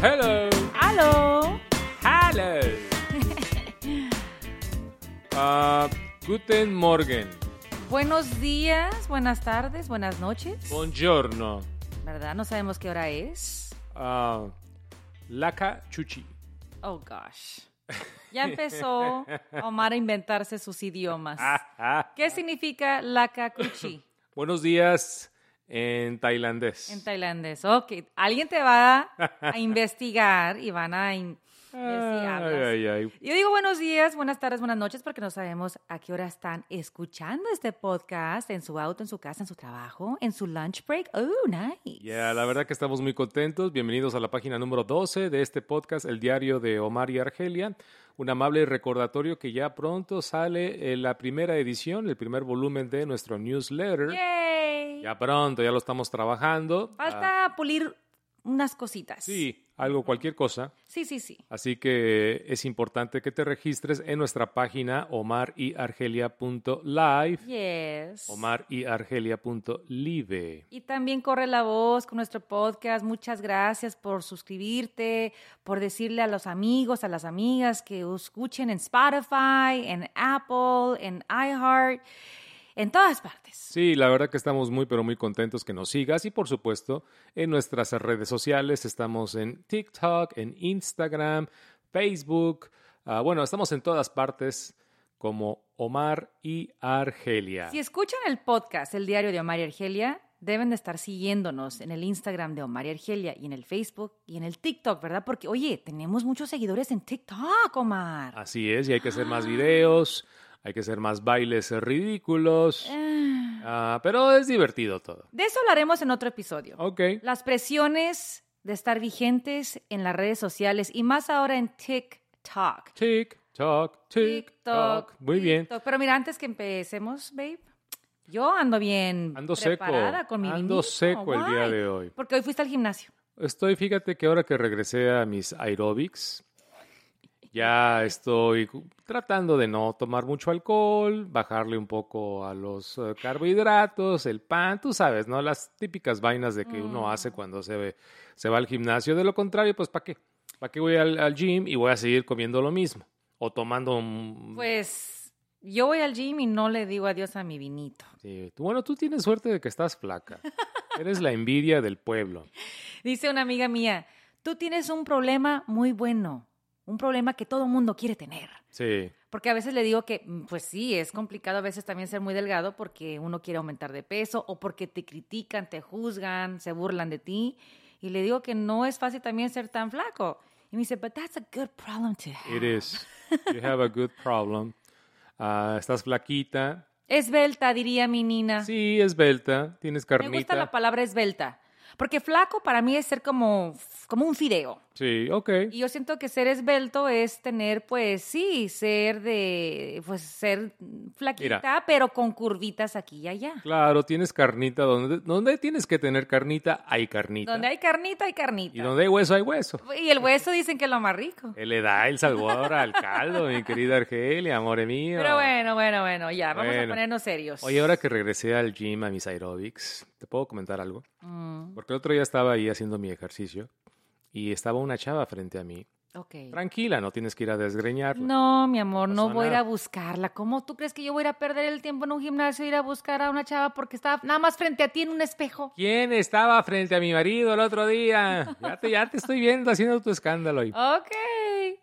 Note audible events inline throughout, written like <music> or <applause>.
Hello. ¡Aló! Hello. <laughs> Ah, guten Morgen. Buenos días, buenas tardes, buenas noches. Buongiorno. ¿Verdad? No sabemos qué hora es. Ah, Laka Chuchi. Oh, gosh. Ya empezó Omar a inventarse sus idiomas. <laughs> ¿Qué significa lakakuchi Buenos días en tailandés. en tailandés? Ok, alguien te va a <laughs> investigar y van a in- Ay, ay, ay. Yo digo buenos días, buenas tardes, buenas noches porque no sabemos a qué hora están escuchando este podcast, en su auto, en su casa, en su trabajo, en su lunch break. Oh, nice. Ya, la verdad que estamos muy contentos. Bienvenidos a la página número 12 de este podcast, El Diario de Omar y Argelia. Un amable recordatorio que ya pronto sale eh, la primera edición, el primer volumen de nuestro newsletter. Yay. Ya pronto, ya lo estamos trabajando. Ah, Falta pulir unas cositas. sí, algo, cualquier cosa. Sí, sí, sí. Así que es importante que te registres en nuestra página omaryargelia.live, Yes. omaryargelia.live. Y también corre la voz con nuestro podcast. Muchas gracias por suscribirte, por decirle a los amigos, a las amigas que escuchen en Spotify, en Apple, en iHeart, en todas partes. Sí, la verdad que estamos muy, pero muy contentos que nos sigas y por supuesto en nuestras redes sociales estamos en TikTok, en Instagram, Facebook. ah, bueno, estamos en todas partes como Omar y Argelia. Si escuchan el podcast, el diario de Omar y Argelia, deben de estar siguiéndonos en el Instagram de Omar y Argelia y en el Facebook y en el TikTok, ¿verdad? Porque, oye, tenemos muchos seguidores en TikTok, Omar. Así es, y hay que hacer más videos, hay que hacer más bailes ridículos, Ah. ah, pero es divertido todo. De eso hablaremos en otro episodio. Ok, Las presiones de estar vigentes en las redes sociales y más ahora en TikTok. TikTok, TikTok. Muy bien. TikTok. Pero mira, antes que empecemos, babe, yo ando bien Ando seco, preparada con mi ando vinito. seco el día de hoy. Porque hoy fuiste al gimnasio. Estoy, fíjate que ahora que regresé a mis aerobics, ya estoy tratando de no tomar mucho alcohol, bajarle un poco a los eh, carbohidratos, el pan, tú sabes, ¿no? Las típicas vainas de que uno hace cuando se, ve- se va al gimnasio. De lo contrario, pues ¿para qué? ¿Para qué voy al, al gym y voy a seguir comiendo lo mismo? O tomando un... Pues yo voy al gym y no le digo adiós a mi vinito. Sí, Bueno, tú tienes suerte de que estás flaca. Eres la envidia del pueblo. <laughs> Dice una amiga mía, tú tienes un problema muy bueno, un problema que todo mundo quiere tener. Sí. Porque a veces le digo que, mm, pues sí, es complicado a veces también ser muy delgado porque uno quiere aumentar de peso o porque te critican, te juzgan, se burlan de ti. Y le digo que no es fácil también ser tan flaco. Y me dice, but that's a good problem to have. It is. You have a good problem. <laughs> Ah, estás flaquita. Esbelta, diría mi nina. Sí, esbelta. Tienes Me carnita. gusta la palabra esbelta. Porque flaco para mí es ser como, como un fideo. Sí, ok. Y yo siento que ser esbelto es tener, pues sí, ser de, pues ser flaquita, Mira. pero con curvitas aquí y allá. Claro, tienes carnita. Donde, donde tienes que tener carnita, hay carnita. Donde hay carnita, hay carnita. Y donde hay hueso, hay hueso. Y el hueso dicen que es lo más rico. Él le da el sabor al caldo, mi querida Argelia, amore mío. Pero bueno, bueno, bueno, ya, vamos a ponernos serios. Oye, ahora que regresé al gym, a mis aerobics, ¿te puedo comentar algo? Mm, Porque el otro día estaba ahí haciendo mi ejercicio y estaba una chava frente a mí. Tranquila, no tienes que ir a desgreñarla. No, mi amor, no voy a ir a buscarla. ¿Cómo tú crees que yo voy a ir a perder el tiempo en un gimnasio e ir a buscar a una chava porque estaba nada más frente a ti en un espejo? ¿Quién estaba frente a mi marido el otro día? Ya te, ya te estoy viendo haciendo tu escándalo. ahí. Ok.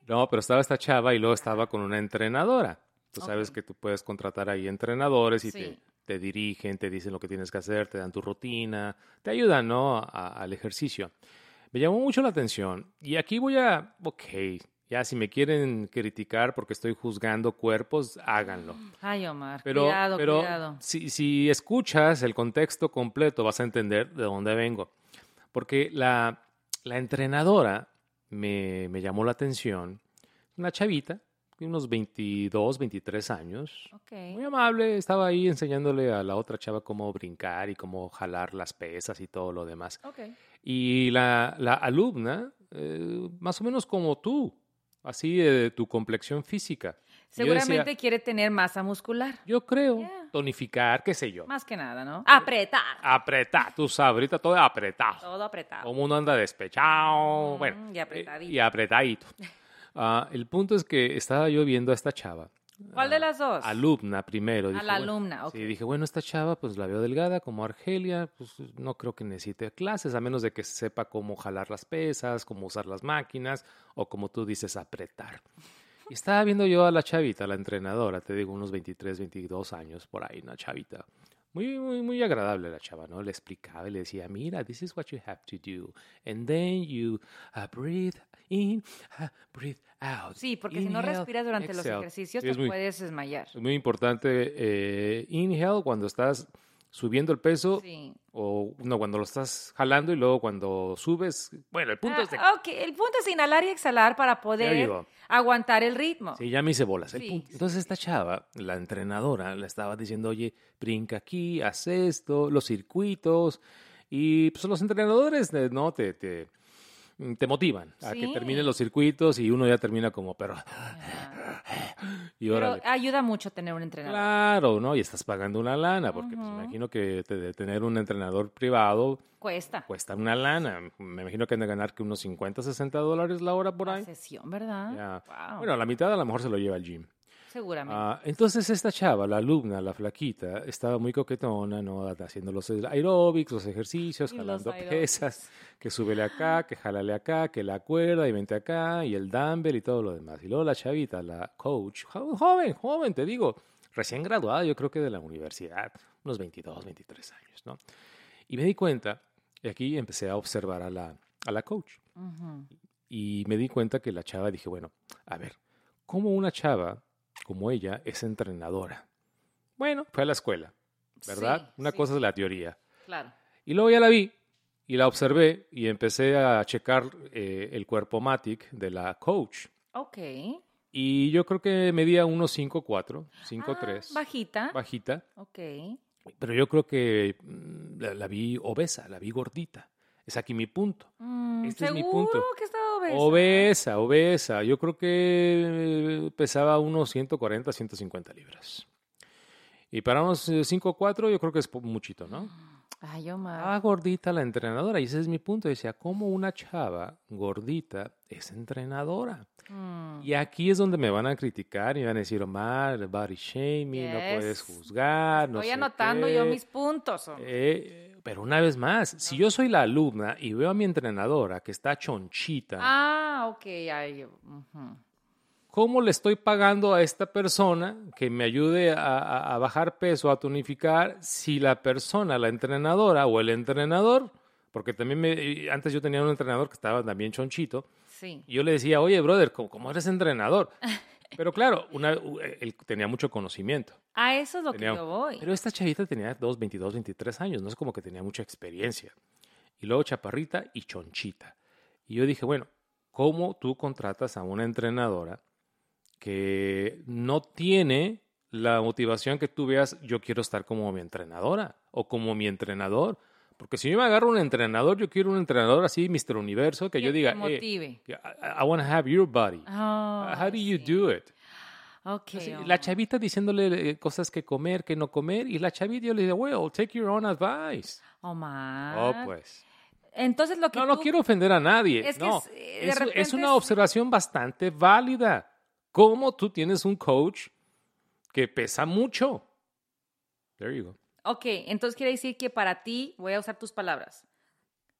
No, pero estaba esta chava y luego estaba con una entrenadora. Tú sabes que tú puedes contratar ahí entrenadores y Sí. te, te dirigen, te dicen lo que tienes que hacer, te dan tu rutina, te ayudan, ¿no? A- al ejercicio. Me llamó mucho la atención y aquí voy a, ok, ya si me quieren criticar porque estoy juzgando cuerpos, háganlo. Ay, Omar, Pero, cuidado, pero cuidado. Si, si escuchas el contexto completo, vas a entender de dónde vengo. Porque la, la entrenadora me, me llamó la atención. Una chavita, de unos 22, 23 años. Ok. Muy amable, estaba ahí enseñándole a la otra chava cómo brincar y cómo jalar las pesas y todo lo demás. Ok. Y la, la alumna, eh, más o menos como tú, así de tu complexión física. Decía, Seguramente quiere tener masa muscular. yo creo, Yeah. tonificar, qué sé yo. Más que nada, ¿no? Apretar. Apretar, tú sabes, ahorita todo apretado. Todo apretado. El mundo anda despechado. Mm, bueno, y apretadito. eh, Y apretadito. <laughs> Ah, el punto es que estaba yo viendo a esta chava. ¿Cuál de las dos? Alumna primero. A dije, la bueno, alumna, ok. Sí, dije, bueno, esta chava, pues la veo delgada como Argelia, pues no creo que necesite clases, a menos de que sepa cómo jalar las pesas, cómo usar las máquinas, o como tú dices, apretar. Y estaba viendo yo a la chavita, la entrenadora, te digo, unos 23, 22 años por ahí, una chavita. Muy, muy, muy agradable la chava, ¿no? Le explicaba y le decía, mira, this is what you have to do. And then you uh, breathe in, uh, breathe out. Sí, porque si no Inhale, respiras durante los exhale. ejercicios Sí, te es muy- puedes desmayar. es muy importante eh, inhale cuando estás subiendo el peso Sí. o no cuando lo estás jalando y luego cuando subes. Bueno, el punto es de Ah, ok, el punto es inhalar y exhalar para poder aguantar el ritmo. Sí, ya me hice bolas. El Sí, punto- sí, Entonces esta chava, la entrenadora, le estaba diciendo, oye, brinca aquí, haz esto, los circuitos. Y pues los entrenadores, eh, ¿no? Te, te, te motivan a que terminen los circuitos y uno ya termina como, pero... <gasps> Y Pero órale. ayuda mucho tener un entrenador. Claro, ¿no? Y estás pagando una lana, porque pues, Ujú. me imagino que te- de tener un entrenador privado Cuesta. cuesta una lana. Me imagino que han de ganar que unos 50, 60 dólares la hora por La ahí. sesión, ¿verdad? Ya. Wow. Bueno, la mitad a lo mejor se lo lleva al gym. Seguramente. Ah, entonces esta chava, la alumna, la flaquita, estaba muy coquetona, ¿no? Haciendo los aeróbics, los ejercicios, Y los jalando aeróbics. pesas, que súbele acá, <gasps> que jálale acá, que la cuerda y vente acá, y el dumbbell y todo lo demás. Y luego la chavita, la coach, jo- joven, joven, te digo, recién graduada, yo creo que de la universidad, unos 22, 23 años, ¿no? Y me di cuenta, y aquí empecé a observar a la, a la coach. Ujú. Y me di cuenta que la chava, dije, bueno, a ver, ¿cómo una chava como ella es entrenadora? Bueno, fue a la escuela, ¿verdad? Sí, una sí, cosa es la teoría. Claro. Y luego ya la vi y la observé y empecé a checar eh, el cuerpo Matic de la coach. Ok. Y yo creo que medía unos 5'4, 5'3, Ah, bajita. bajita. Ok. Pero yo creo que mm, la, la vi obesa, la vi gordita. Es aquí mi punto. Mm, Este es mi ¿Seguro punto. que estaba obesa? Obesa, obesa. Yo creo que eh, pesaba unos 140, 150 libras. Y para unos eh, 5'4 yo creo que es muchito, ¿no? Ay, Omar. Estaba gordita la entrenadora y ese es mi punto. Decía, ¿cómo una chava gordita es entrenadora? Mm. Y aquí es donde me van a criticar y van a decir, Omar, body shaming, no puedes juzgar, no Estoy sé anotando qué". yo mis puntos. Omar. Eh, pero una vez más, si yo soy la alumna y veo a mi entrenadora que está chonchita, Ah, ok. Ay, ujú. ¿cómo le estoy pagando a esta persona que me ayude a, a- a bajar peso, a tonificar, si la persona, la entrenadora o el entrenador, porque también me- antes yo tenía un entrenador que estaba también chonchito, Sí. y yo le decía, oye, brother, ¿cómo, cómo eres entrenador? Pero claro, una, él tenía mucho conocimiento. A eso es lo que Tenía- yo voy. Pero esta chavita tenía 2, 22, 23 años, no es como que tenía mucha experiencia. Y luego chaparrita y chonchita. Y yo dije, bueno, ¿cómo tú contratas a una entrenadora que no tiene la motivación que tú veas, yo quiero estar como mi entrenadora o como mi entrenador? Porque si yo me agarro un entrenador, yo quiero un entrenador así, Mr. Universo, que yo diga, "Eh, motive. I, I want to have your body. Ah, How do you sí. do it? Ok. Así, Omar. la chavita diciéndole eh, cosas que comer, que no comer, y la chavita yo le digo, well, take your own advice. Omar. Oh, pues. Entonces lo que No, no quiero ofender a nadie. Es que no, es, eh, es, es una observación bastante válida. ¿Cómo tú tienes un coach que pesa mucho? There you go. Ok, entonces quiere decir que para ti, voy a usar tus palabras,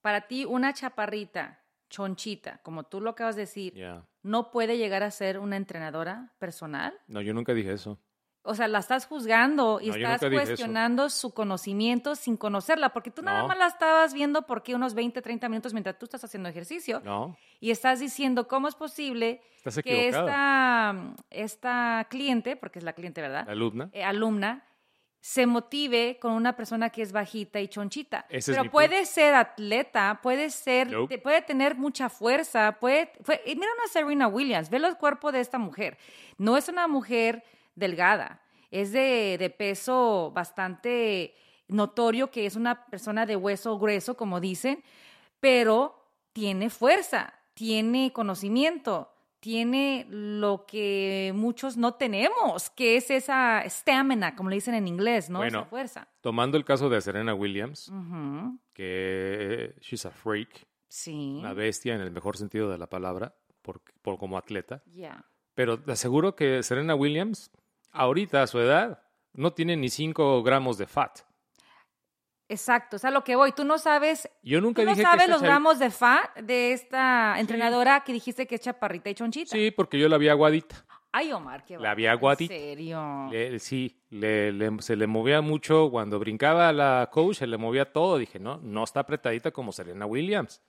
para ti una chaparrita, chonchita, como tú lo acabas de decir, Yeah. No puede llegar a ser una entrenadora personal. No, yo nunca dije eso. O sea, la estás juzgando y No, estás cuestionando su conocimiento sin conocerla, porque tú nada más la estabas viendo porque unos 20, 30 minutos mientras tú estás haciendo ejercicio No, y estás diciendo cómo es posible que esta, esta cliente, porque es la cliente, ¿verdad? La alumna. eh, alumna se motive con una persona que es bajita y chonchita. Ese Pero puede ser atleta, puede ser, Nope. puede tener mucha fuerza, puede, fue- y mira una Serena Williams, ve el cuerpo de esta mujer. No es una mujer delgada, es de, de peso bastante notorio que es una persona de hueso grueso, como dicen, pero tiene fuerza, tiene conocimiento, tiene lo que muchos no tenemos, que es esa stamina, como le dicen en inglés, ¿no? Bueno. esa fuerza. Tomando el caso de Serena Williams, que she's a freak, Sí. una bestia en el mejor sentido de la palabra, por, por como atleta. Ya. Pero te aseguro que Serena Williams, ahorita a su edad, no tiene ni 5 gramos de fat. Exacto, o sea, lo que voy, tú no sabes, Yo nunca tú no dije sabes los gramos de fat de esta entrenadora que dijiste que es chaparrita y chonchita. Sí, porque yo la vi aguadita. Ay, Omar, qué La bárbaro, aguadita. En serio. Le- sí, le- le- se le movía mucho. Cuando brincaba la coach, se le movía todo. Dije, no, no está apretadita como Serena Williams.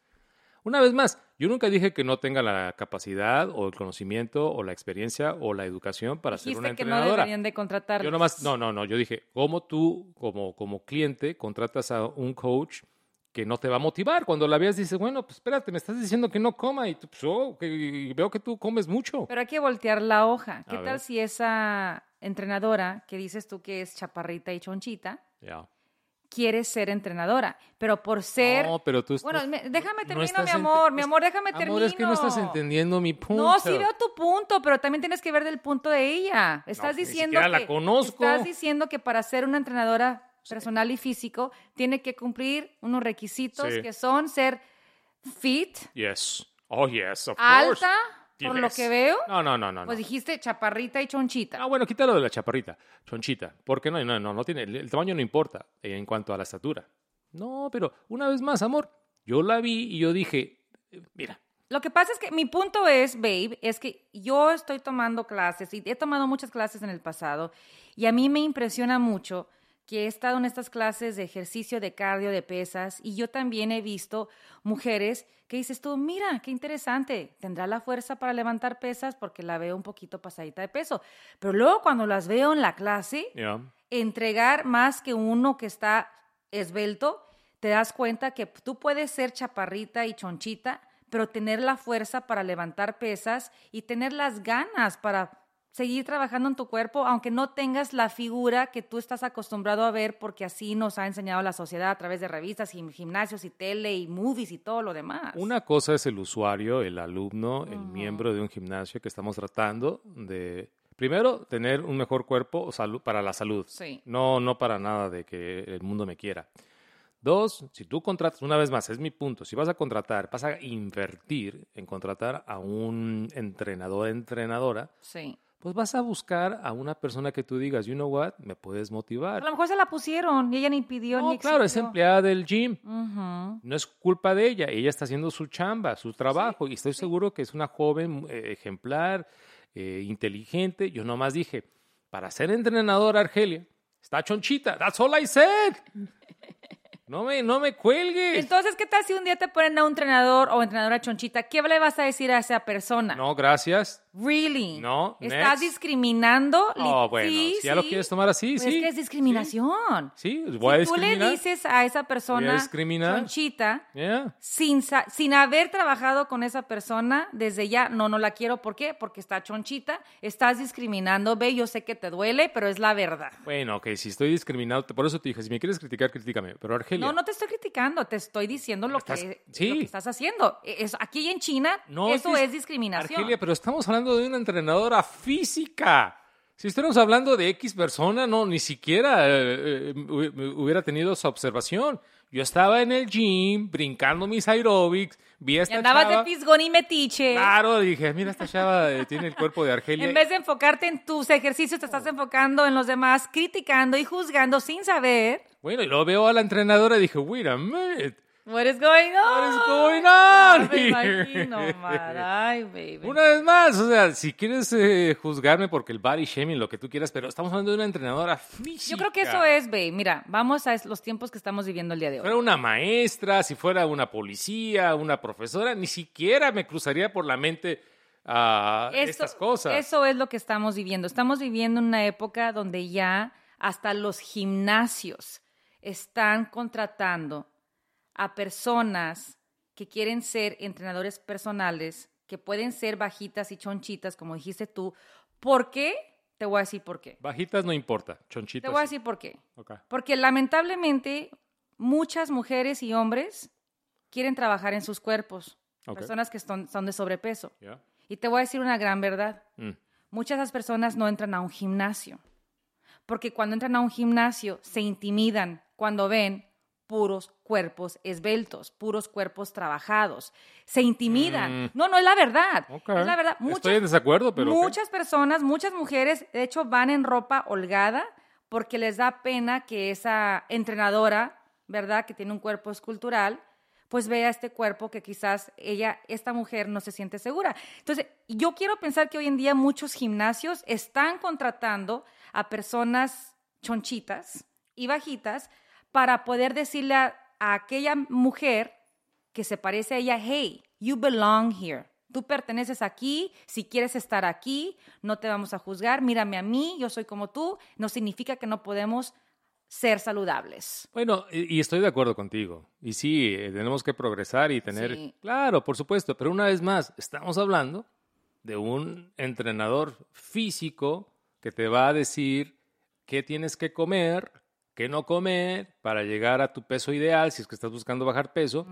Una vez más, yo nunca dije que no tenga la capacidad o el conocimiento o la experiencia o la educación para ser una Dijiste que no deberían de contratar. Yo nomás, no, no, no, yo dije, ¿cómo tú como, como cliente contratas a un coach que no te va a motivar? Cuando la veas dices, bueno, pues espérate, me estás diciendo que no coma y tú, pues, oh, que- y veo que tú comes mucho. Pero hay que voltear la hoja. ¿Qué A tal ver. si esa entrenadora que dices tú que es chaparrita y chonchita Ya. Quiere ser entrenadora? Pero por ser... No, pero tú Bueno, estás- me- déjame no estás mi amor. Mi amor, déjame termino. Amor, es que no estás entendiendo mi punto. No, sí veo tu punto, pero también tienes que ver del punto de ella. Estás ni diciendo siquiera la que conozco. estás diciendo que para ser una entrenadora personal y físico tiene que cumplir unos requisitos Sí. que son ser fit, Yes. Oh, yes, of course. Por lo que veo. No, no, no, no. no. Pues dijiste chaparrita y chonchita. Ah, bueno, quítalo de la chaparrita, chonchita. Porque no, no, no, no tiene, el tamaño no importa en cuanto a la estatura. No, pero una vez más, amor, yo la vi y yo dije, eh, mira, Lo que pasa es que mi punto es, babe, es que yo estoy tomando clases y he tomado muchas clases en el pasado y a mí me impresiona mucho que he estado en estas clases de ejercicio, de cardio, de pesas y yo también he visto mujeres que dices tú, mira, qué interesante, tendrá la fuerza para levantar pesas porque la veo un poquito pasadita de peso. Pero luego cuando las veo en la clase, entregar más que uno que está esbelto, te das cuenta que tú puedes ser chaparrita y chonchita, pero tener la fuerza para levantar pesas y tener las ganas para seguir trabajando en tu cuerpo, aunque no tengas la figura que tú estás acostumbrado a ver, porque así nos ha enseñado la sociedad a través de revistas y gimnasios y tele y movies y todo lo demás. Una cosa es el usuario, el alumno, el miembro de un gimnasio que estamos tratando de, primero, tener un mejor cuerpo salud, para la salud. Sí. No, no para nada de que el mundo me quiera. Dos, si tú contratas, una vez más, es mi punto, si vas a contratar, vas a invertir en contratar a un entrenador, entrenadora, Sí. Pues vas a buscar a una persona que tú digas, you know what, me puedes A motivar. lo mejor se la pusieron y ella ni pidió No, ni claro, es empleada del gym. No es culpa de ella, ella está haciendo su chamba, su trabajo, y estoy seguro que es una joven eh, ejemplar, eh, inteligente. Yo nomás dije, para ser entrenadora, Argelia, está chonchita, that's all I said. No me, no me cuelgues. Entonces, ¿qué tal si un día te ponen a un entrenador o entrenadora chonchita? ¿Qué le vas a decir a esa persona? No, gracias. Really? No, ¿Estás next. discriminando? Oh, bueno, sí, si ya lo sí. quieres tomar así, Pues sí. Es que es discriminación. Sí, voy a si tú le discriminar. dices a esa persona discriminar. chonchita Yeah. sin, sin haber trabajado con esa persona desde ya, no, no la quiero. ¿Por qué? Porque está chonchita. Estás discriminando. Ve, yo sé que te duele, pero es la verdad. Bueno, ok, si estoy discriminado, por eso te dije, si me quieres criticar, critícame. Pero Argelia, No, no te estoy criticando, te estoy diciendo lo, Estás- que, sí. lo que estás haciendo. E, Es, aquí en China, No eso dis- es discriminación. Argelia, pero estamos hablando de una entrenadora física. Si estuviéramos hablando de X persona, no, ni siquiera eh, eh, hu- hubiera tenido esa observación. Yo estaba en el gym, brincando mis aerobics, vi a y esta andabas chava. de pisgón y metiche. Claro, dije, mira, esta chava eh, tiene el cuerpo de Argelia. En vez de enfocarte en tus ejercicios, te estás enfocando en los demás, criticando y juzgando sin saber. Bueno, y luego veo a la entrenadora y dije, wait a minute, What is going on? what is going on Me imagino, Mar. Ay, baby. Una vez más, o sea, si quieres eh, juzgarme porque el body shaming, lo que tú quieras, pero estamos hablando de una entrenadora física. Yo creo que eso es, babe. Mira, vamos a los tiempos que estamos viviendo el día de Si hoy. fuera una maestra, si fuera una policía, una profesora, ni siquiera me cruzaría por la mente ah, Esto- estas cosas. Eso es lo que estamos viviendo. Estamos viviendo en una época donde ya hasta los gimnasios están contratando a personas que quieren ser entrenadores personales, que pueden ser bajitas y chonchitas, como dijiste tú. ¿Por qué? Te voy a decir por qué. Bajitas no importa, Te chonchitas. voy a decir por qué. Porque lamentablemente muchas mujeres y hombres quieren trabajar en sus cuerpos, personas que son, son de sobrepeso. Y te voy a decir una gran verdad. Mm. Muchas de las personas no entran a un gimnasio. Porque cuando entran a un gimnasio se intimidan cuando ven puros cuerpos esbeltos, puros cuerpos trabajados. Se intimidan. Mm. No, no es la verdad. Es la verdad. Estoy Muchas, en desacuerdo, pero. muchas personas, muchas mujeres, de hecho, van en ropa holgada porque les da pena que esa entrenadora, ¿verdad? Que tiene un cuerpo escultural, pues vea este cuerpo que quizás ella, esta mujer, no se siente segura. Entonces, yo quiero pensar que hoy en día muchos gimnasios están contratando a personas chonchitas y bajitas para poder decirle a, a aquella mujer que se parece a ella, hey, you belong here. Tú perteneces aquí, si quieres estar aquí, no te vamos a juzgar, mírame a mí, yo soy como tú, no significa que no podemos ser saludables. Bueno, y, y estoy de acuerdo contigo. Y sí, eh, tenemos que progresar y tener. Sí. Claro, por supuesto. Pero una vez más, estamos hablando de un entrenador físico que te va a decir qué tienes que comer, qué no comer para llegar a tu peso ideal si es que estás buscando bajar peso.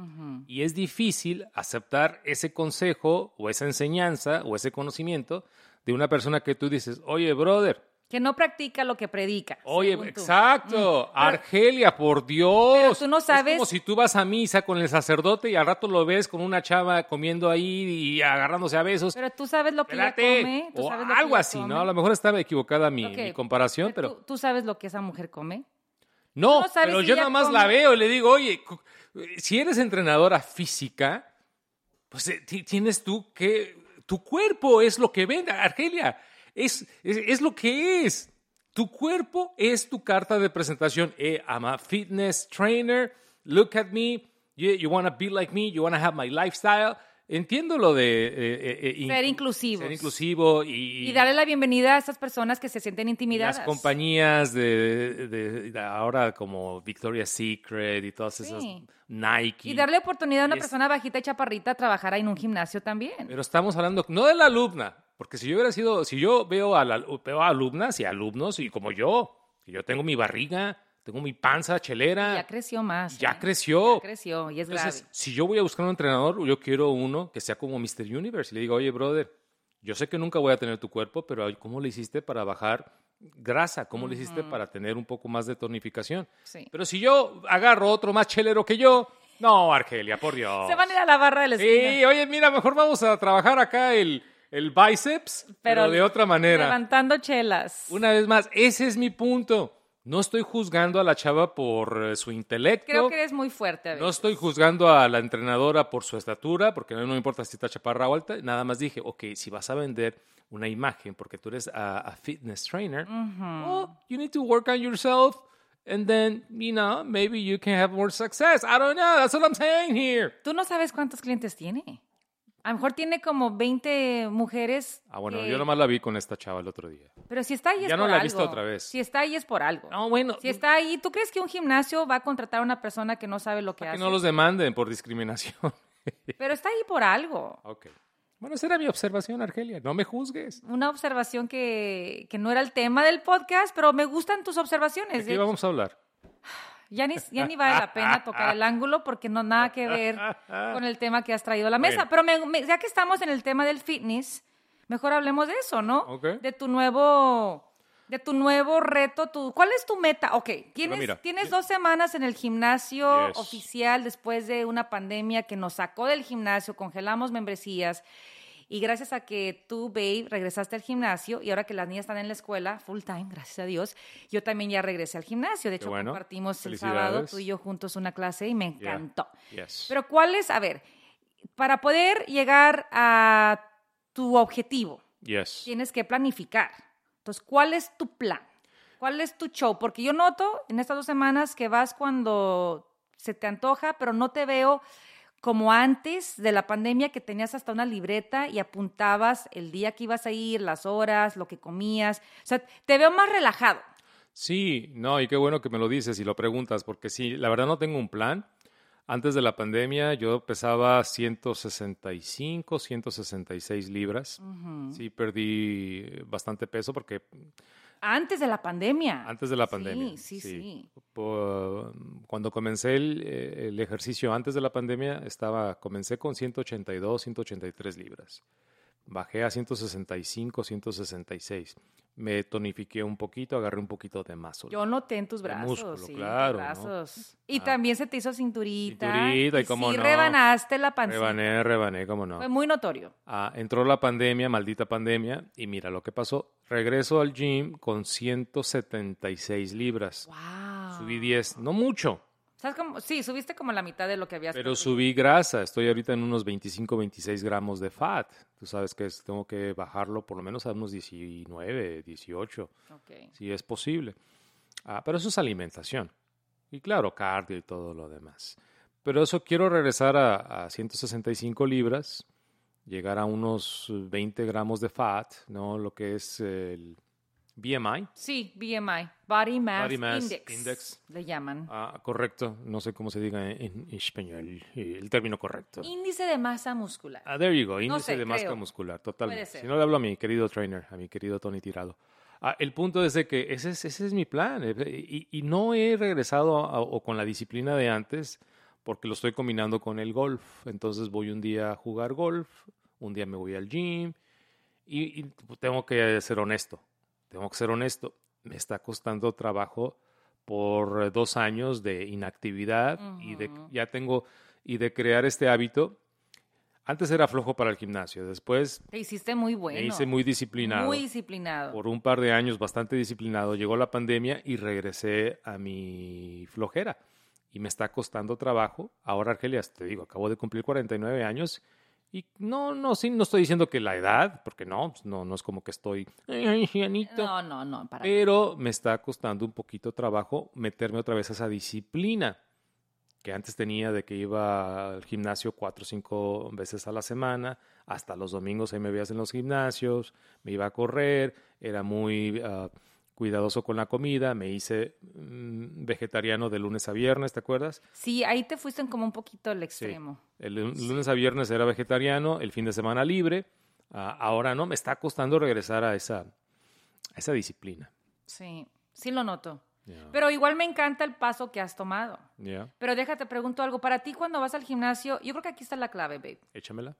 Y es difícil aceptar ese consejo o esa enseñanza o ese conocimiento de una persona que tú dices, oye, brother, Que no practica lo que predica. Oye, exacto. Argelia, por Dios. Pero tú no Es sabes- como si tú vas a misa con el sacerdote y al rato lo ves con una chava comiendo ahí y agarrándose a besos. Pero tú sabes lo que ella come. tú o sabes lo que algo ella así, come. ¿no? A lo mejor estaba equivocada mi, Ok, mi comparación, pero... ¿Tú, tú sabes lo que esa mujer come. No, no pero si yo nada más come. la veo y le digo, oye, si eres entrenadora física, pues eh, ti- tienes tú que... Tu cuerpo es lo que vende, Argelia. Es, es, es lo que es. Tu cuerpo es tu carta de presentación. Eh, I'm a fitness trainer. Look at me. You, you want to be like me. You want to have my lifestyle. Entiendo lo de... eh, eh, eh, Ser inclusivos. Ser inclusivo y... Y darle la bienvenida a esas personas que se sienten intimidadas. las compañías de, de- de ahora como Victoria's Secret y todas esas Sí. Nike. Y darle oportunidad a una es- persona bajita y chaparrita a trabajar ahí en un gimnasio también. Pero estamos hablando no de la alumna, porque si yo hubiera sido, si yo veo a, la- veo a alumnas y alumnos y como yo, que yo tengo mi barriga, tengo mi panza chelera, ya creció más. ya ¿eh? creció. Ya creció y es Entonces, grave. si yo voy a buscar un entrenador, yo quiero uno que sea como Mr. Universe. Y le digo, oye, brother, yo sé que nunca voy a tener tu cuerpo, pero ¿cómo le hiciste para bajar grasa? ¿Cómo le hiciste para tener un poco más de tonificación? Sí. Pero si yo agarro otro más chelero que yo, no, Argelia, por Dios. Se van a ir a la barra de la esquina. Sí, oye, mira, mejor vamos a trabajar acá el, el bíceps, pero, de otra manera. Levantando chelas. Una vez más, ese es mi punto. No estoy juzgando a la chava por eh, su intelecto. Creo que eres muy fuerte. A No estoy juzgando a la entrenadora por su estatura, porque no me importa si está chaparra o alta. Nada más dije, ok, si vas a vender una imagen porque tú eres a, a fitness trainer, well, you need to work on yourself, and then, you know, maybe you can have more success. I don't know. That's what I'm saying here. Tú no sabes cuántos clientes tiene. A lo mejor tiene como 20 mujeres. Ah, bueno, que- yo nomás la vi con esta chava el otro día. Pero si está ahí es Ya no por la he algo. visto otra vez. Si está ahí es por algo. No, bueno, Si está ahí, ¿tú crees que un gimnasio va a contratar a una persona que no sabe lo que que hace? no los demanden por discriminación. <laughs> Pero está ahí por algo. ok. Bueno, esa era mi observación, Argelia. No me juzgues. Una observación que, que no era el tema del podcast, pero me gustan tus ¿De observaciones. qué De- vamos a hablar? Ya ni, ya ni vale la pena tocar el ángulo porque no nada que ver con el tema que has traído a la mesa. Bueno. Pero me- me- ya que estamos en el tema del fitness, mejor hablemos de eso, ¿no? De tu nuevo, de tu nuevo reto. Tu, ¿Cuál es tu meta? Ok, tienes, mira, tienes dos semanas en el gimnasio Yes. oficial después de una pandemia que nos sacó del gimnasio, congelamos membresías. Y gracias a que tú, babe, regresaste al gimnasio y ahora que las niñas están en la escuela, full time, gracias a Dios, yo también ya regresé al gimnasio. De hecho, bueno. compartimos el sábado tú y yo juntos una clase y me Yeah. encantó. Yes. Pero ¿cuál es? A ver, para poder llegar a tu objetivo, yes. tienes que planificar. Entonces, ¿cuál es tu plan? ¿Cuál es tu show? Porque yo noto en estas dos semanas que vas cuando se te antoja, pero no te veo como antes de la pandemia que tenías hasta una libreta y apuntabas el día que ibas a ir, las horas, lo que comías. O sea, te veo más relajado. Sí, no, y qué bueno que me lo dices y lo preguntas, porque sí, la verdad no tengo un plan. Antes de la pandemia yo pesaba 165, 166 libras. Sí, perdí bastante peso porque Antes de la pandemia. antes de la pandemia. Sí, sí, sí. Po- Cuando comencé el, eh, el ejercicio antes de la pandemia, estaba, comencé con 182, 183 libras. Bajé a 165, 166. Me tonifiqué un poquito, agarré un poquito de más. Yo noté en tus brazos. músculo, sí, claro. Y Ah. también se te hizo cinturita. Cinturita, y cómo sí no. rebanaste la pancita. Rebané, rebané, cómo no. Fue muy notorio. Ah, entró la pandemia, maldita pandemia, y mira lo que pasó. Regreso al gym con 176 libras. Wow. Subí 10, no mucho, ¿Sabes cómo? Sí, subiste como la mitad de lo que habías pero perdido. subí grasa. Estoy ahorita en unos 25, 26 gramos de fat. Tú sabes que es- tengo que bajarlo por lo menos a unos 19, 18, Ok. si es posible. Ah, pero eso es alimentación. Y claro, cardio y todo lo demás. Pero eso quiero regresar a, a 165 libras, llegar a unos 20 gramos de fat, ¿no? Lo que es el BMI. Sí, BMI, Body Mass, Body Mass Index, Index. le llaman. Ah, correcto, no sé cómo se diga en, en español, eh, el término correcto. Índice de masa muscular. Ah, there you go, índice sé, de masa muscular, totalmente. Si no le hablo a mi querido trainer, a mi querido Tony Tirado. Ah, el punto es de que ese es, ese es mi plan eh, y, y no he regresado a- o con la disciplina de antes porque lo estoy combinando con el golf. Entonces voy un día a jugar golf, un día me voy al gym y, y tengo que ser honesto, tengo que ser honesto. Me está costando trabajo por eh, dos años de inactividad y de, ya tengo y de crear este hábito. Antes era flojo para el gimnasio, después Te hiciste muy bueno. me hice muy disciplinado. Muy disciplinado. Por un par de años bastante disciplinado. Llegó la pandemia y regresé a mi flojera. Y me está costando trabajo. Ahora, Argelia, te digo, acabo de cumplir 49 años. Y no, no, sí, no estoy diciendo que la edad, porque no, pues, no, no es como que estoy "Ay, ancianito". No, no, no, para Pero me está costando un poquito trabajo meterme otra vez a esa disciplina que antes tenía de que iba al gimnasio cuatro o cinco veces a la semana, hasta los domingos ahí me veías en los gimnasios, me iba a correr, era muy ah, cuidadoso con la comida, me hice mm, vegetariano de lunes a viernes, ¿te acuerdas? Sí, ahí te fuiste como un poquito al Sí. extremo. El lu- lunes a viernes era vegetariano, el fin de semana libre, ah, ahora no, me está costando regresar a esa, a esa disciplina. Sí, sí lo noto. Pero igual me encanta el paso que has tomado. Pero déjate, pregunto algo. Para ti, cuando vas al gimnasio, yo creo que aquí está la clave, babe. échamela.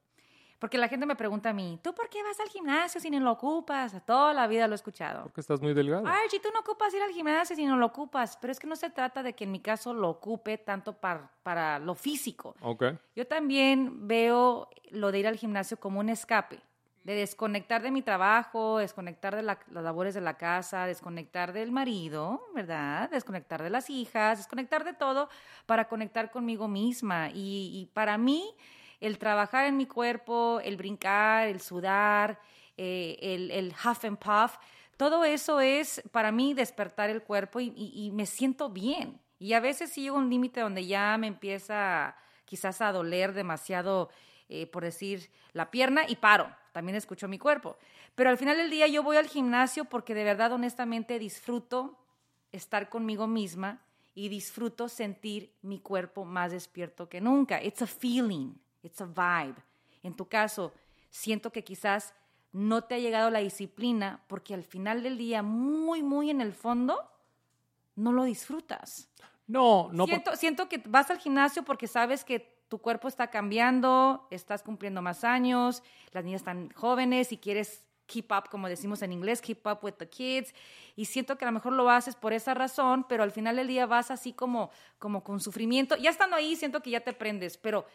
Porque la gente me pregunta a mí, ¿tú por qué vas al gimnasio si no lo ocupas? Toda la vida lo he escuchado. Porque estás muy delgado. Ay, si tú no ocupas ir al gimnasio si no lo ocupas. Pero es que no se trata de que en mi caso lo ocupe tanto par- para lo físico. Ok. Yo también veo lo de ir al gimnasio como un escape, de desconectar de mi trabajo, desconectar de la- las labores de la casa, desconectar del marido, ¿verdad? Desconectar de las hijas, desconectar de todo para conectar conmigo misma. Y, y para mí, el trabajar en mi cuerpo, el brincar, el sudar, eh, el, huff and puff, todo eso es para mí despertar el cuerpo y me siento bien. Y a veces sí llega un límite donde ya me empieza quizás a doler demasiado, eh, por decir, la pierna y paro. También escucho mi cuerpo. Pero al final del día yo voy al gimnasio porque de verdad, honestamente, disfruto estar conmigo misma y disfruto sentir mi cuerpo más despierto que nunca. It's a feeling, it's a vibe. En tu caso, siento que quizás no te ha llegado la disciplina porque al final del día, muy, muy en el fondo, no lo disfrutas. No, no. por- siento, siento que vas al gimnasio porque sabes que tu cuerpo está cambiando, estás cumpliendo más años, las niñas están jóvenes y quieres keep up, como decimos en inglés, keep up with the kids. Y siento que a lo mejor lo haces por esa razón, pero al final del día vas así como, como con sufrimiento. Ya estando ahí, siento que ya te prendes, pero,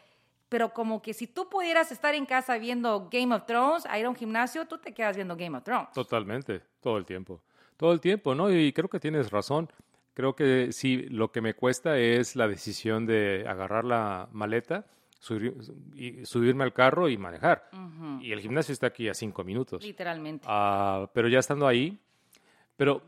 pero como que si tú pudieras estar en casa viendo Game of Thrones, a ir a un gimnasio, tú te quedas viendo Game of Thrones. Totalmente, todo el tiempo. Todo el tiempo, ¿no? Y creo que tienes razón. Creo que sí, lo que me cuesta es la decisión de agarrar la maleta, subir- y subirme al carro y manejar. Y el gimnasio está aquí a cinco minutos. Literalmente. Ah, pero ya estando ahí, pero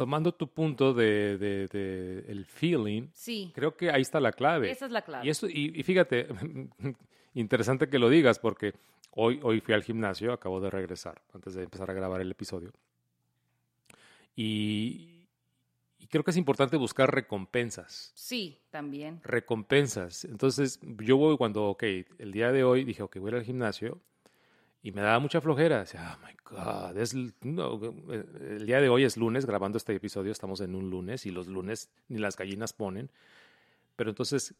tomando tu punto de, de- de el feeling, Sí, creo que ahí está la clave. esa es la clave. Y, eso, y, y fíjate, <laughs> interesante que lo digas porque hoy, hoy fui al gimnasio, acabo de regresar antes de empezar a grabar el episodio. Y, y creo que es importante buscar recompensas. Sí, también. Recompensas. Entonces, yo voy cuando, ok, el día de hoy dije, ok, voy a ir al gimnasio y me daba mucha flojera. Decía, oh my God, es, no, eh, el día de hoy es lunes, grabando este episodio, estamos en un lunes y los lunes ni las gallinas ponen. Pero entonces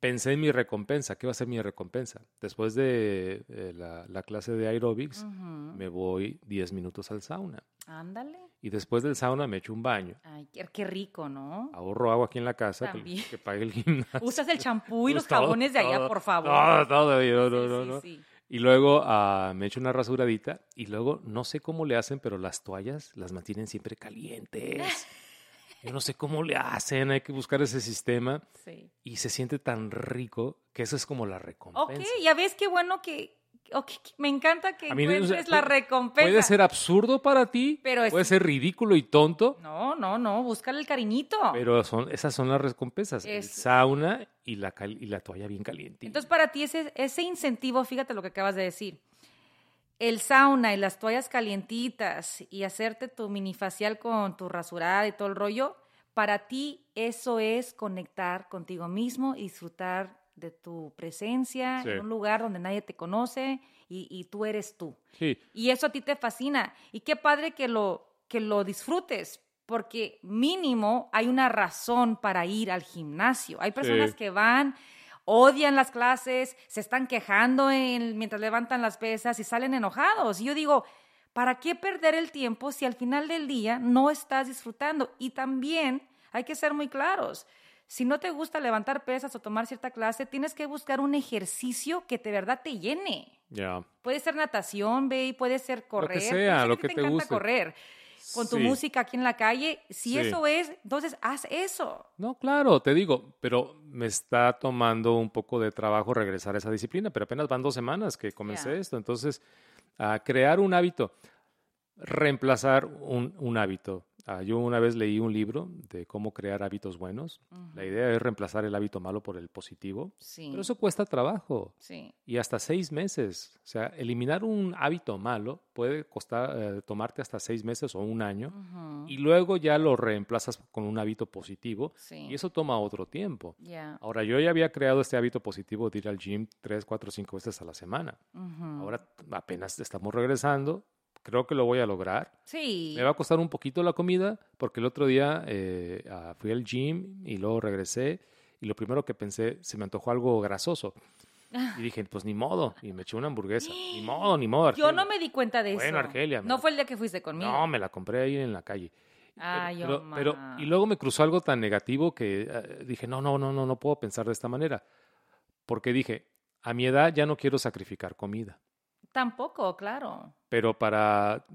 pensé en mi recompensa. ¿Qué va a ser mi recompensa? Después de eh, la, la clase de aerobics, me voy 10 minutos al sauna. Ándale. Y después del sauna me echo un baño. Ay, qué, rico, ¿no? Ahorro agua aquí en la casa que, También. que pague el gimnasio. Usas el champú y <laughs> los jabones de allá, por favor. No, Sí, no, sí, no. sí. Y luego ah, me echo una rasuradita y luego no sé cómo le hacen, pero las toallas las mantienen siempre calientes. <laughs> Yo no sé cómo le hacen, hay que buscar ese sistema Sí. y se siente tan rico que eso es como la recompensa. Ok, ya ves qué bueno que. Me encanta que encuentres la recompensa. Puede ser absurdo para ti, Pero es- puede ser ridículo y tonto, No, no, no, búscale el cariñito. pero son, esas son las recompensas. El sauna y la, cal- y la toalla bien caliente. Entonces, para ti, ese, ese incentivo, fíjate lo que acabas de decir. El sauna y las toallas calientitas y hacerte tu mini facial con tu rasurada y todo el rollo, para ti eso es conectar contigo mismo y disfrutar de tu presencia Sí. en un lugar donde nadie te conoce y, y tú eres tú. Sí, Y eso a ti te fascina. Y qué padre que lo, que lo disfrutes, porque mínimo hay una razón para ir al gimnasio. Hay personas Sí. que van, odian las clases, se están quejando en- mientras levantan las pesas y salen enojados. Y yo digo, ¿para qué perder el tiempo si al final del día no estás disfrutando? Y también hay que ser muy claros. Si no te gusta levantar pesas o tomar cierta clase, tienes que buscar un ejercicio que de verdad te llene. ya. Puede ser natación, babe, puede ser correr. sea, puede ser lo ti que te encanta guste. correr. Con tu Sí. música aquí en la calle. Si Sí. eso es, entonces haz eso. No, claro, te digo, pero me está tomando un poco de trabajo regresar a esa disciplina, pero apenas van dos semanas que comencé esto. Entonces, a crear un hábito, reemplazar un, un hábito. Ah, yo una vez leí un libro de cómo crear hábitos buenos. La idea es reemplazar el hábito malo por el positivo, Sí. pero eso cuesta trabajo Sí. y hasta seis meses. O sea, eliminar un hábito malo puede costar, eh, tomarte hasta seis meses o un año Ujú. y luego ya lo reemplazas con un hábito positivo Sí. y eso toma otro tiempo. Ya. Ahora, yo ya había creado este hábito positivo de ir al gym tres, cuatro, cinco veces a la semana. Ujú. Ahora apenas estamos regresando. Creo que lo voy a lograr. Sí. Me va a costar un poquito la comida porque el otro día eh, ah, fui al gym y luego regresé y lo primero que pensé, se me antojó algo grasoso. Y dije, pues ni modo. Y me eché una hamburguesa. Ni modo, ni modo. Yo Argelia. no me di cuenta de eso. Bueno, Argelia, No la- fue el día que fuiste conmigo. No, me la compré ahí en la calle. Ay, pero, pero- y luego me cruzó algo tan negativo que eh, dije, no, no, no, no, no puedo pensar de esta manera. Porque dije, a mi edad ya no quiero sacrificar comida. Tampoco, claro. Pero para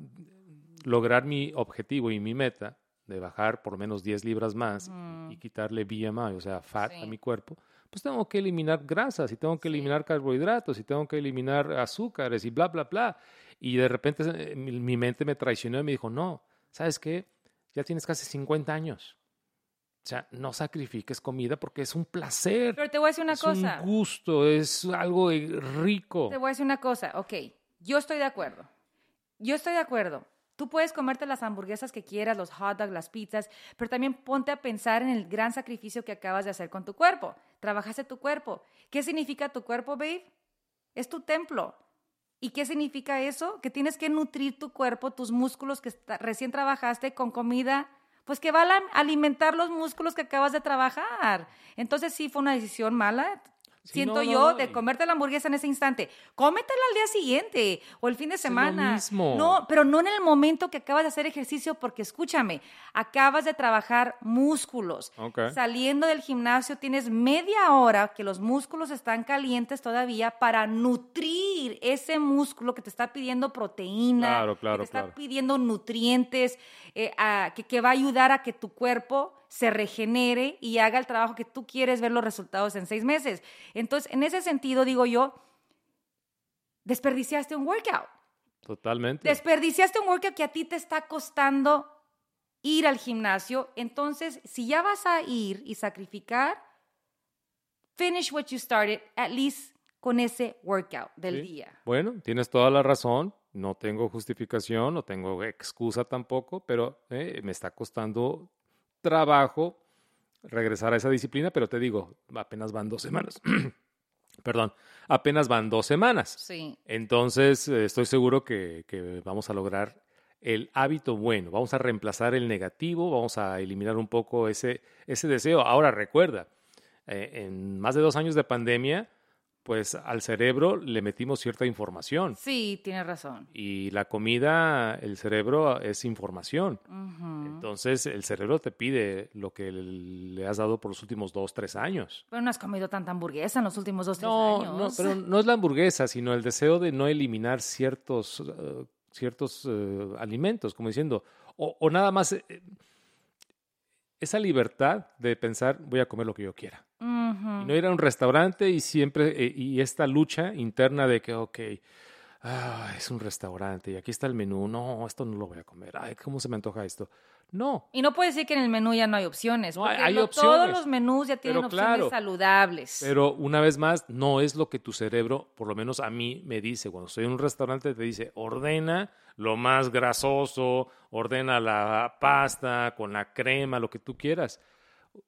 lograr mi objetivo y mi meta de bajar por menos 10 libras más y quitarle BMI, o sea, fat a mi cuerpo, pues tengo que eliminar grasas y tengo que Sí. eliminar carbohidratos y tengo que eliminar azúcares y bla, bla, bla. Y de repente eh, mi, mi mente me traicionó y me dijo, no, ¿sabes qué? Ya tienes casi 50 años. O sea, no sacrifiques comida porque es un placer. Pero te voy a decir una es cosa. un gusto, es algo rico. Te voy a decir una cosa. Ok, yo estoy de acuerdo. Yo estoy de acuerdo. Tú puedes comerte las hamburguesas que quieras, los hot dogs, las pizzas, pero también ponte a pensar en el gran sacrificio que acabas de hacer con tu cuerpo. Trabajaste tu cuerpo. ¿Qué significa tu cuerpo, babe? Es tu templo. ¿Y qué significa eso? Que tienes que nutrir tu cuerpo, tus músculos que recién trabajaste con comida, pues que va a alimentar los músculos que acabas de trabajar. Entonces sí fue una decisión mala. Sí, Siento no, no, yo no, de comerte la hamburguesa en ese instante. Cómetela al día siguiente o el fin de Es lo semana. mismo. No, pero no en el momento que acabas de hacer ejercicio, porque escúchame, acabas de trabajar músculos. Ok. Saliendo del gimnasio tienes media hora que los músculos están calientes todavía para nutrir ese músculo que te está pidiendo proteína, Claro, que claro, te está pidiendo nutrientes, eh, a- que, que va a ayudar a que tu cuerpo se regenere y haga el trabajo que tú quieres ver los resultados en seis meses. Entonces, en ese sentido, digo yo, desperdiciaste un workout. Totalmente. Desperdiciaste un workout que a ti te está costando ir al gimnasio. Entonces, si ya vas a ir y sacrificar, finish what you started, at least con ese workout del Sí. día. Bueno, tienes toda la razón. No tengo justificación, no tengo excusa tampoco, pero eh, me está costando trabajo regresar a esa disciplina, pero te digo, apenas van dos semanas. <clears throat> Perdón, apenas van dos semanas. Sí. Entonces, eh, estoy seguro que, que vamos a lograr el hábito bueno, vamos a reemplazar el negativo, vamos a eliminar un poco ese, ese deseo. Ahora, recuerda, eh, en más de dos años de pandemia, pues al cerebro le metimos cierta información. Sí, tienes razón. Y la comida, el cerebro es información. Entonces el cerebro te pide lo que le has dado por los últimos dos, tres años. Pero no has comido tanta hamburguesa en los últimos dos, no, tres años. No, pero no es la hamburguesa, sino el deseo de no eliminar ciertos, eh, ciertos eh, alimentos, como diciendo, o, o nada más eh, esa libertad de pensar, voy a comer lo que yo quiera. Y no ir a un restaurante y siempre, eh, y esta lucha interna de que, ok, ah, es un restaurante y aquí está el menú, no, esto no lo voy a comer, ay, ¿cómo se me antoja esto? No. Y no puede decir que en el menú ya no hay opciones. No, porque hay no- opciones. Todos los menús ya tienen Pero opciones claro, saludables. Pero una vez más, no es lo que tu cerebro, por lo menos a mí, me dice. Cuando estoy en un restaurante, te dice, ordena lo más grasoso, ordena la pasta con la crema, lo que tú quieras.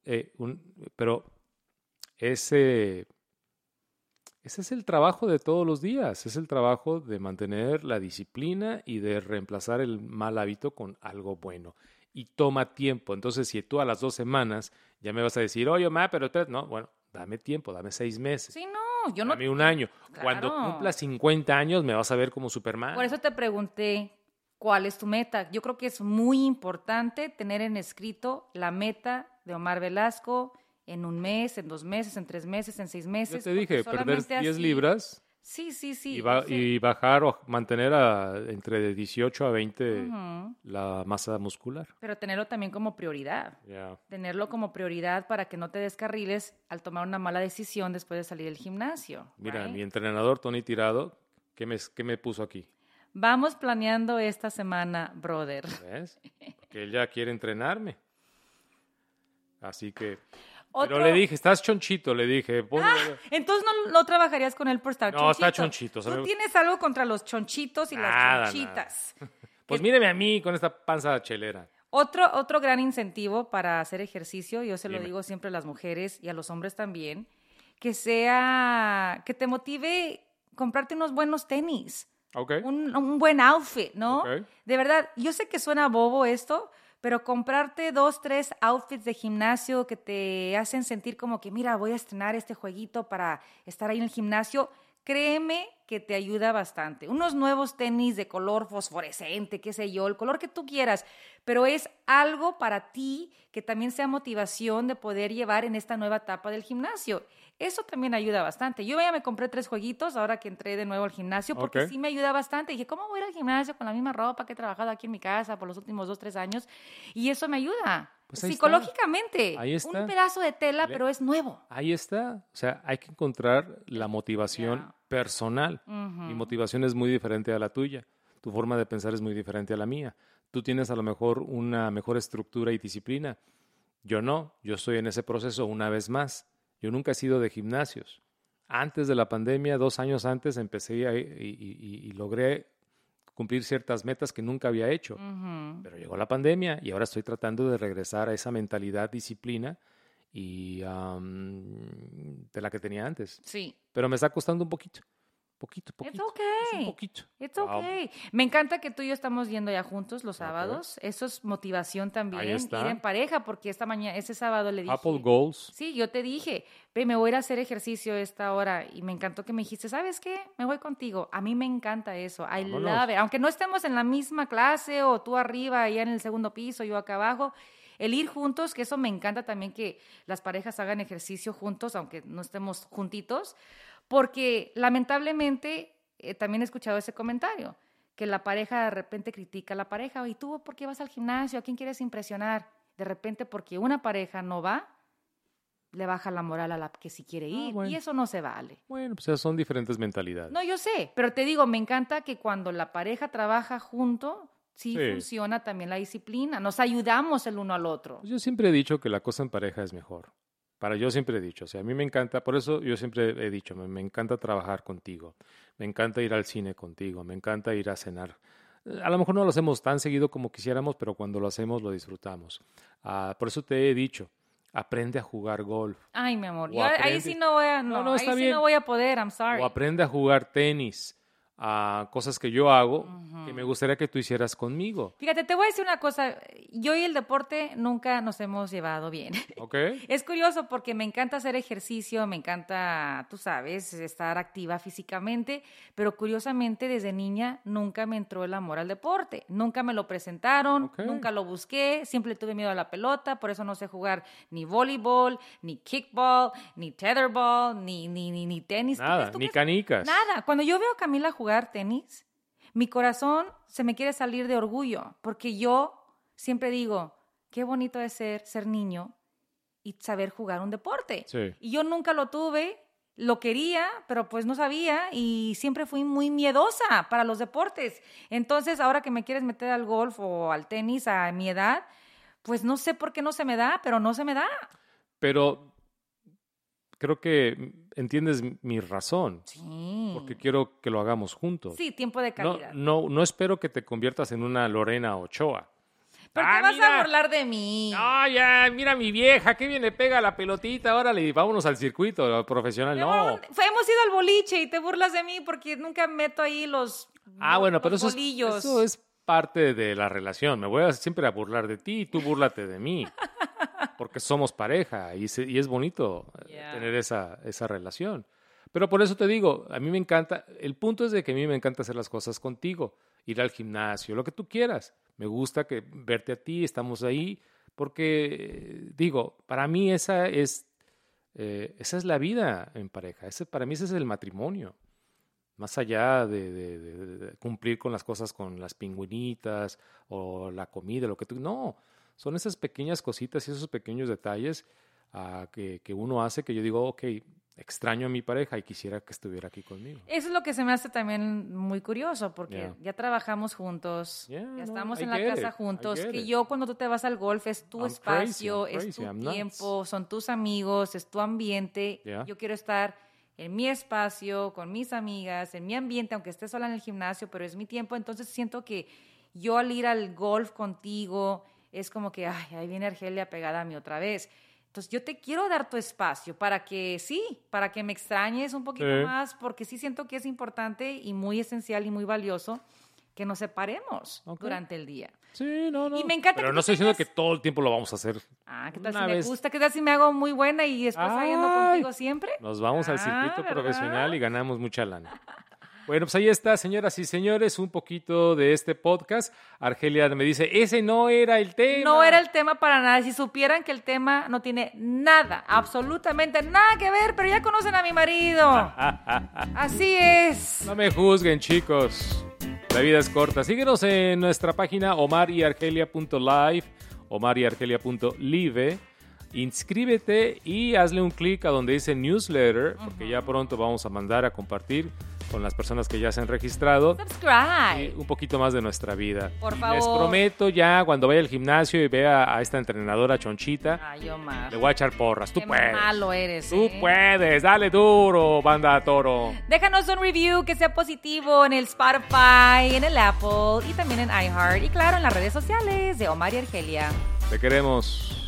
Eh, un- pero ese, ese es el trabajo de todos los días, es el trabajo de mantener la disciplina y de reemplazar el mal hábito con algo bueno. Y toma tiempo. Entonces, si tú a las dos semanas ya me vas a decir, oye, ma, pero espérate", no, bueno, dame tiempo, dame seis meses, sí, no, yo no. dame un año. Cuando Claro. cumplas 50 años me vas a ver como Superman. Por eso te pregunté cuál es tu meta. Yo creo que es muy importante tener en escrito la meta de Omar Velasco en un mes, en dos meses, en tres meses, en seis Yo meses. te porque dije, perder solamente 10 así- libras Sí, sí, sí. y, ba- sí. y bajar o mantener a, entre 18 a 20 Ujú. la masa muscular. Pero tenerlo también como prioridad. Tenerlo como prioridad para que no te descarriles al tomar una mala decisión después de salir del gimnasio. Mira, right? mi entrenador Tony Tirado, ¿qué me, qué me puso aquí? Vamos planeando esta semana, brother. ¿Ves? Porque él ya quiere entrenarme. Así que... Otro- Pero le dije, estás chonchito, le dije. pon- Entonces no, no trabajarías con él por estar No, chonchito. está chonchito, Tú tienes algo contra los chonchitos y Nada, las chonchitas. <laughs> pues míreme a mí con esta panza chelera. Otro, otro gran incentivo para hacer ejercicio, yo se lo digo siempre a las mujeres y a los hombres también, que sea, que te motive comprarte unos buenos tenis, un, un buen outfit, ¿no? Ok. De verdad, yo sé que suena bobo esto, pero comprarte dos, tres outfits de gimnasio que te hacen sentir como que, mira, voy a estrenar este jueguito para estar ahí en el gimnasio, créeme que te ayuda bastante. Unos nuevos tenis de color fosforescente, qué sé yo, el color que tú quieras, pero es algo para ti que también sea motivación de poder llevar en esta nueva etapa del gimnasio. Eso también ayuda bastante. Yo ya me compré tres jueguitos ahora que entré de nuevo al gimnasio porque Ok. sí me ayuda bastante. Dije, ¿cómo voy a ir al gimnasio con la misma ropa que he trabajado aquí en mi casa por los últimos dos, tres años? Y eso me ayuda. Pues está. Psicológicamente. Ahí está. Un pedazo de tela, pero es nuevo. Ahí está. O sea, hay que encontrar la motivación personal. Mi motivación es muy diferente a la tuya. Tu forma de pensar es muy diferente a la mía. Tú tienes a lo mejor una mejor estructura y disciplina. Yo no. Yo estoy en ese proceso una vez más. Yo nunca he sido de gimnasios. Antes de la pandemia, dos años antes, empecé a- y, y- y- y logré cumplir ciertas metas que nunca había hecho. Pero llegó la pandemia y ahora estoy tratando de regresar a esa mentalidad, disciplina y am, de la que tenía antes. Sí. Pero me está costando un poquito. Poquito, poquito. It's Es un okay. poquito. It's okay. Me encanta que tú y yo estamos yendo ya juntos los sábados. Eso es motivación también. Ahí está. Ir en pareja, porque esta mañana, ese sábado le dije. Apple Goals. Sí, yo te dije, ve, me voy a ir a hacer ejercicio esta hora y me encantó que me dijiste, ¿sabes qué? Me voy contigo. A mí me encanta eso. I Vámonos. love it. Aunque no estemos en la misma clase o tú arriba, allá en el segundo piso, yo acá abajo, el ir juntos, que eso me encanta también que las parejas hagan ejercicio juntos, aunque no estemos juntitos, porque lamentablemente eh, también he escuchado ese comentario, que la pareja de repente critica a la pareja, ¿y tú por qué vas al gimnasio? ¿A quién quieres impresionar? De repente porque una pareja no va, le baja la moral a la que sí quiere ir, Ah, bueno. y eso no se vale. Bueno, pues son diferentes mentalidades. No, yo sé, pero te digo, me encanta que cuando la pareja trabaja junto, sí, Sí. funciona también la disciplina, nos ayudamos el uno al otro. Pues yo siempre he dicho que la cosa en pareja es mejor. Para yo siempre he dicho, o sea, a mí me encanta, por eso yo siempre he dicho, me, me encanta trabajar contigo, me encanta ir al cine contigo, me encanta ir a cenar. Eh, A lo mejor no lo hacemos tan seguido como quisiéramos, pero cuando lo hacemos lo disfrutamos. Ah, por eso te he dicho, aprende a jugar golf Ay, mi amor, yo ahí aprende- sí no voy a, no, No, no, ahí sí bien. no voy a poder, I'm sorry. o aprende a jugar tenis a cosas que yo hago que me gustaría que tú hicieras conmigo. Fíjate, te voy a decir una cosa. Yo y el deporte nunca nos hemos llevado bien. <laughs> ¿Ok? Es curioso porque me encanta hacer ejercicio, me encanta, tú sabes, estar activa físicamente, pero curiosamente desde niña nunca me entró el amor al deporte. Nunca me lo presentaron, nunca lo busqué, siempre tuve miedo a la pelota, por eso no sé jugar ni voleibol, ni kickball, ni tetherball, ni, ni, ni, ni tenis. ¿Tú Nada, ni crees- canicas. Nada. Cuando yo veo a Camila jugar tenis, mi corazón se me quiere salir de orgullo, porque yo siempre digo, qué bonito es ser, ser niño y saber jugar un deporte. Sí. Y yo nunca lo tuve, lo quería, pero pues no sabía y siempre fui muy miedosa para los deportes. Entonces, ahora que me quieres meter al golf o al tenis a mi edad, pues no sé por qué no se me da, pero no se me da. Pero creo que entiendes mi razón, Sí. porque quiero que lo hagamos juntos. Sí, tiempo de calidad. no, no espero que te conviertas en una Lorena Ochoa. ¿Por Ah, qué vas mira. a burlar de mí? No, ya, mira mi vieja, qué bien le pega la pelotita, órale, vámonos al circuito profesional. No. fue- hemos ido al boliche y te burlas de mí porque nunca meto ahí los, Ah, bueno, pero es, eso es parte de la relación. Me voy a siempre a burlar de ti y tú búrlate de mí. <laughs> <laughs> Porque somos pareja y, se- y es bonito eh, Yeah. tener esa, esa relación. Pero por eso te digo, a mí me encanta, el punto es de que a mí me encanta hacer las cosas contigo, ir al gimnasio, lo que tú quieras. Me gusta que verte a ti, estamos ahí, porque digo, para mí esa es, eh, esa es la vida en pareja, ese, para mí ese es el matrimonio más allá de, de- de- de cumplir con las cosas con las pingüinitas o la comida, lo que tú... No, son esas pequeñas cositas y esos pequeños detalles ah, que, que uno hace que yo digo, ok, extraño a mi pareja y quisiera que estuviera aquí conmigo. Eso es lo que se me hace también muy curioso, porque Yeah. ya trabajamos juntos, Yeah, ya no, estamos I en la casa it, juntos, que yo cuando tú te vas al golf es tu I'm crazy, espacio, I'm es crazy, tu I'm nuts. tiempo, son tus amigos, es tu ambiente. Yeah. Yo quiero estar en mi espacio, con mis amigas, en mi ambiente, aunque esté sola en el gimnasio, pero es mi tiempo, entonces siento que yo al ir al golf contigo es como que, ay, ahí viene Argelia pegada a mí otra vez. Entonces yo te quiero dar tu espacio para que sí, para que me extrañes un poquito Sí. más, porque sí siento que es importante y muy esencial y muy valioso que nos separemos Ok. durante el día. Sí, no, no. Y me encanta Pero que no estoy diciendo que todo el tiempo lo vamos a hacer. Ah, ¿qué tal Una si me vez- gusta? ¿Qué tal si me hago muy buena y después saliendo Ay. contigo siempre? Nos vamos al Ah, circuito ¿verdad? profesional y ganamos mucha lana. Bueno, pues ahí está, señoras y señores, un poquito de este podcast. Argelia me dice, ese no era el tema. No era el tema para nada. Si supieran que el tema no tiene nada, absolutamente nada que ver, pero ya conocen a mi marido. <laughs> Así es. No me juzguen, chicos. La vida es corta. Síguenos en nuestra página omariargelia.live, omariargelia.live. Inscríbete y hazle un clic a donde dice newsletter, porque ya pronto vamos a mandar a compartir con las personas que ya se han registrado eh, Subscribe. un poquito más de nuestra vida. Por Y favor. Les prometo ya cuando vaya al gimnasio y vea a esta entrenadora chonchita, Ay, Omar. le voy a echar porras. Tú Qué puedes. malo eres. Tú ¿eh? puedes. Dale duro, banda toro. Déjanos un review que sea positivo en el Spotify, en el Apple y también en iHeart. Y claro, en las redes sociales de Omar y Argelia. Te queremos.